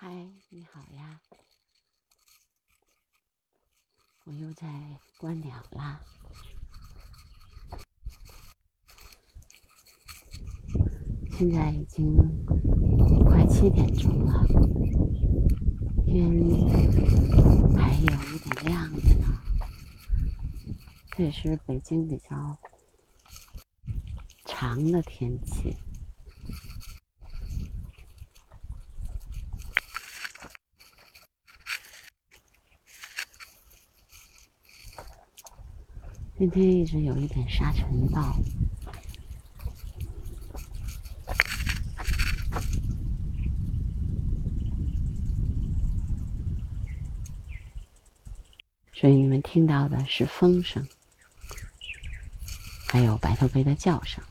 嗨，你好呀！我又在观鸟啦。现在已经快七点钟了，天还有一点亮着呢。这也是北京比较长的天气。今天一直有一点沙尘暴，所以你们听到的是风声，还有白头鹎的叫声。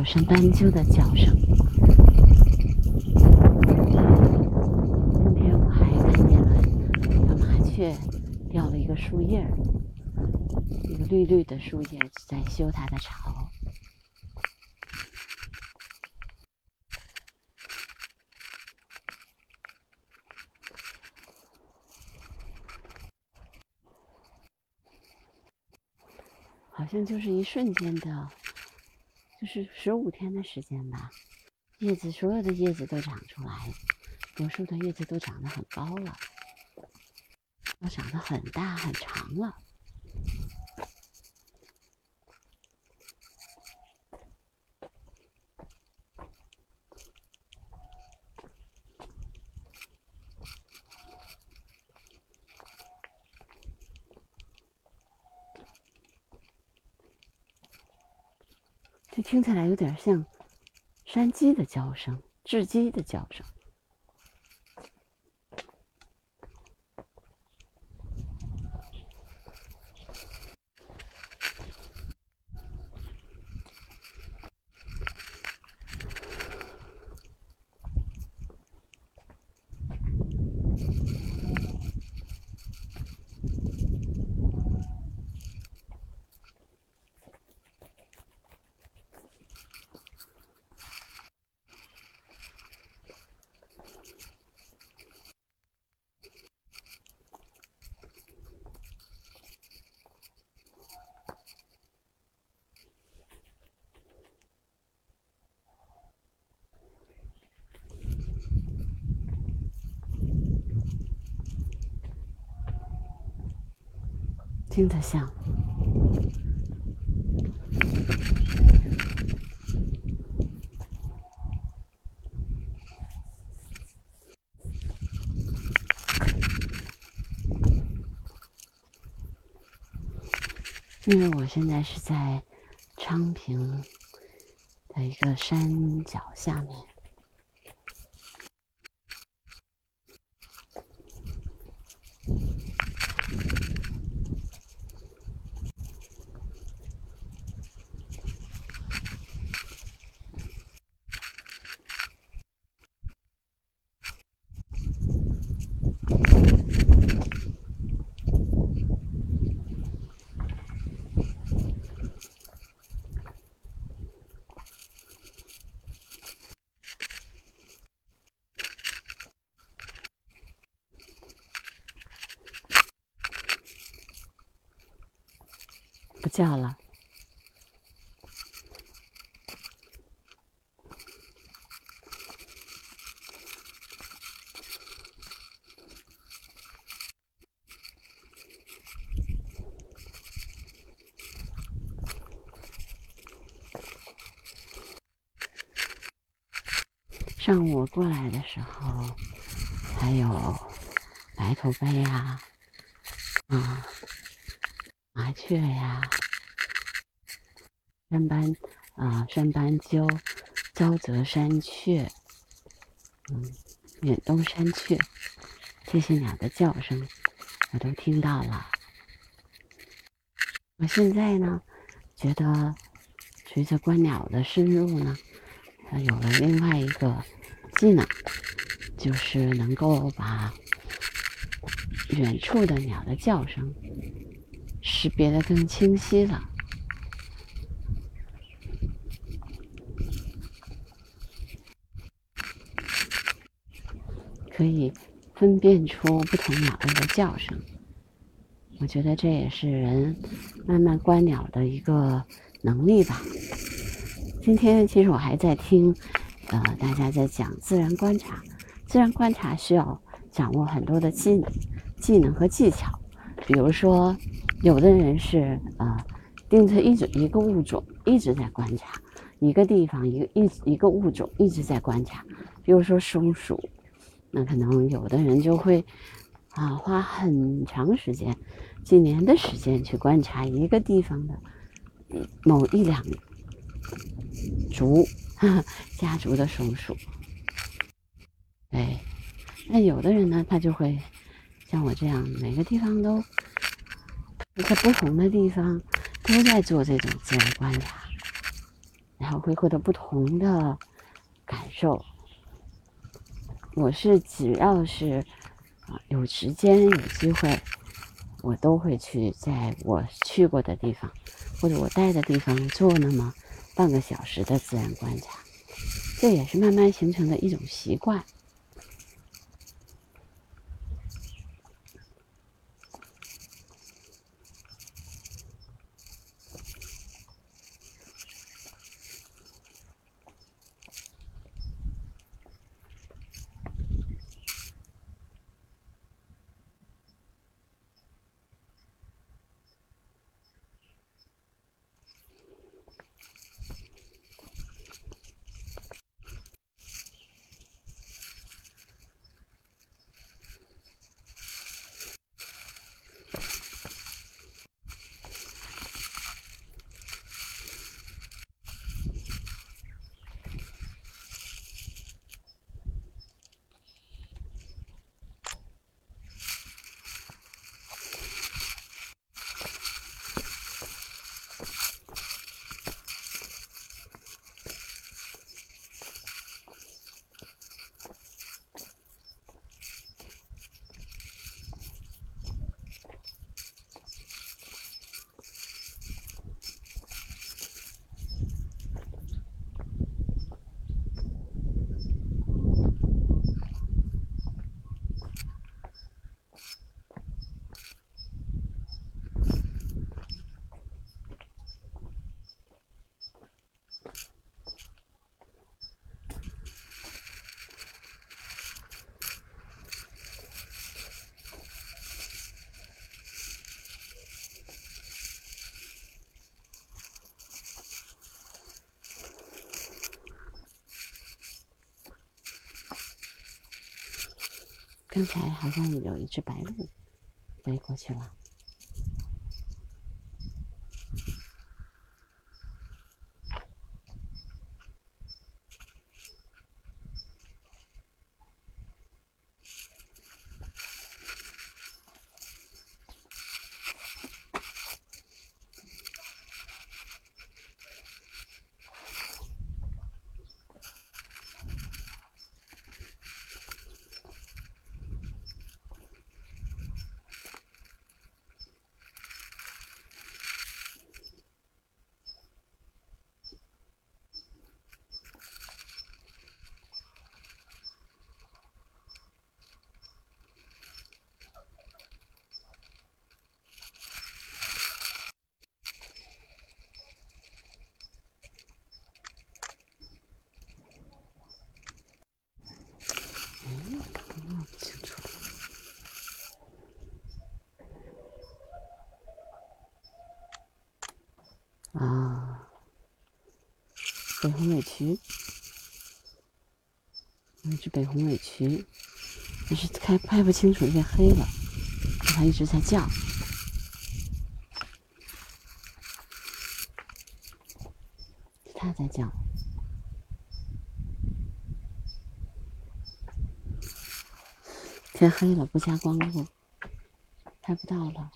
有山斑鸠的叫声。今天我还看见了小麻雀掉了一个树叶，一个绿绿的树叶在修它的巢。好像就是一瞬间的。就是十五天的时间吧，叶子所有的叶子都长出来，果树的叶子都长得很高了，都长得很大很长了。听起来有点像山鸡的叫声，雉鸡的叫声。听着像，因为我现在是在昌平的一个山脚下面。叫了。上午过来的时候还有白头发呀啊雀呀，山斑啊，山斑鸠，沼泽山雀，嗯，远东山雀，这些鸟的叫声我都听到了。我现在呢，觉得随着观鸟的深入呢。它有了另外一个技能，就是能够把远处的鸟的叫声识别的更清晰了，可以分辨出不同鸟类的叫声。我觉得这也是人慢慢观鸟的一个能力吧。今天其实我还在听，呃，大家在讲自然观察。自然观察需要掌握很多的技能、技能和技巧。比如说，有的人是呃，盯着一种一个物种一直在观察，一个地方一个一一个物种一直在观察。比如说松鼠，那可能有的人就会啊，花很长时间、几年的时间去观察一个地方的某一两。族 家族的松鼠，哎，那有的人呢，他就会像我这样，每个地方都在不同的地方都在做这种自然观察，然后会获得不同的感受。我是只要是啊有时间有机会，我都会去在我去过的地方或者我待的地方做那么。半个小时的自然观察，这也是慢慢形成的一种习惯。刚才好像有一只白鹭飞过去了。啊，都很委屈。有一只北红尾渠，但是开拍不清楚，因为黑了，它一直在叫。它在叫。天黑了，不加光路，拍不到了，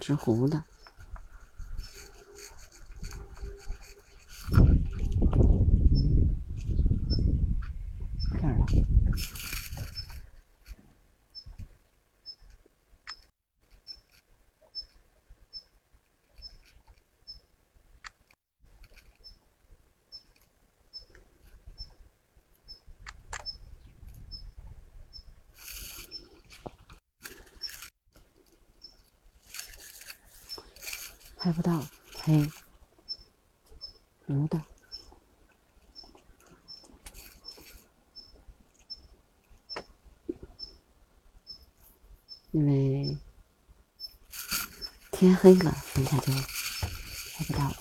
纸糊的。这儿了，拍不到，黑，糊的。因为天黑了，等下就拍不到。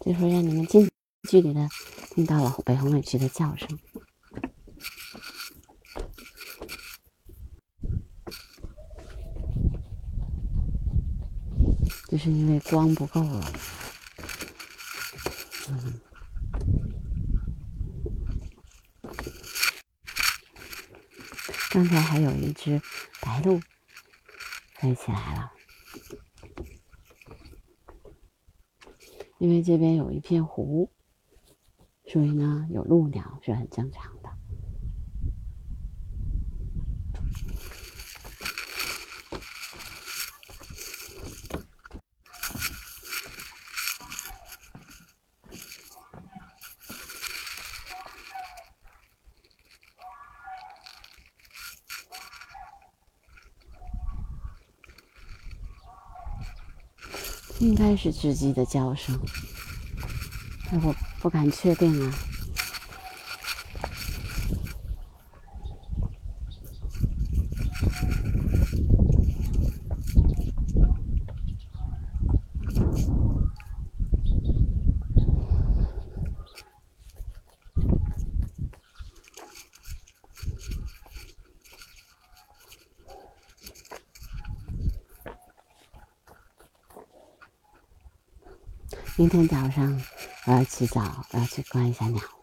这会让你们近距离的听到了北红尾渠的叫声。就是因为光不够了。刚才还有一只白鹭飞起来了，因为这边有一片湖，所以呢有鹭鸟是很正常的。应该是雉鸡的叫声，我不敢确定啊。明天早上我要起早，我要去观一下鸟。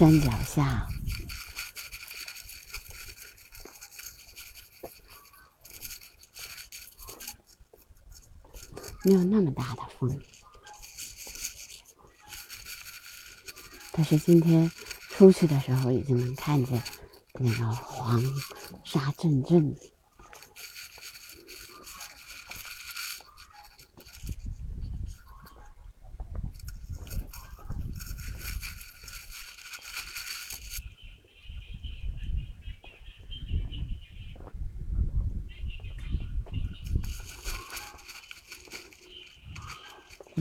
山脚下没有那么大的风，但是今天出去的时候已经能看见那个黄沙阵阵。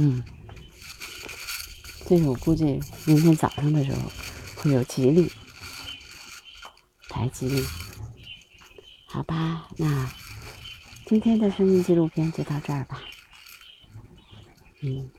嗯，所以我估计明天早上的时候会有吉利，太吉利。好吧，那今天的声音纪录片就到这儿吧。嗯。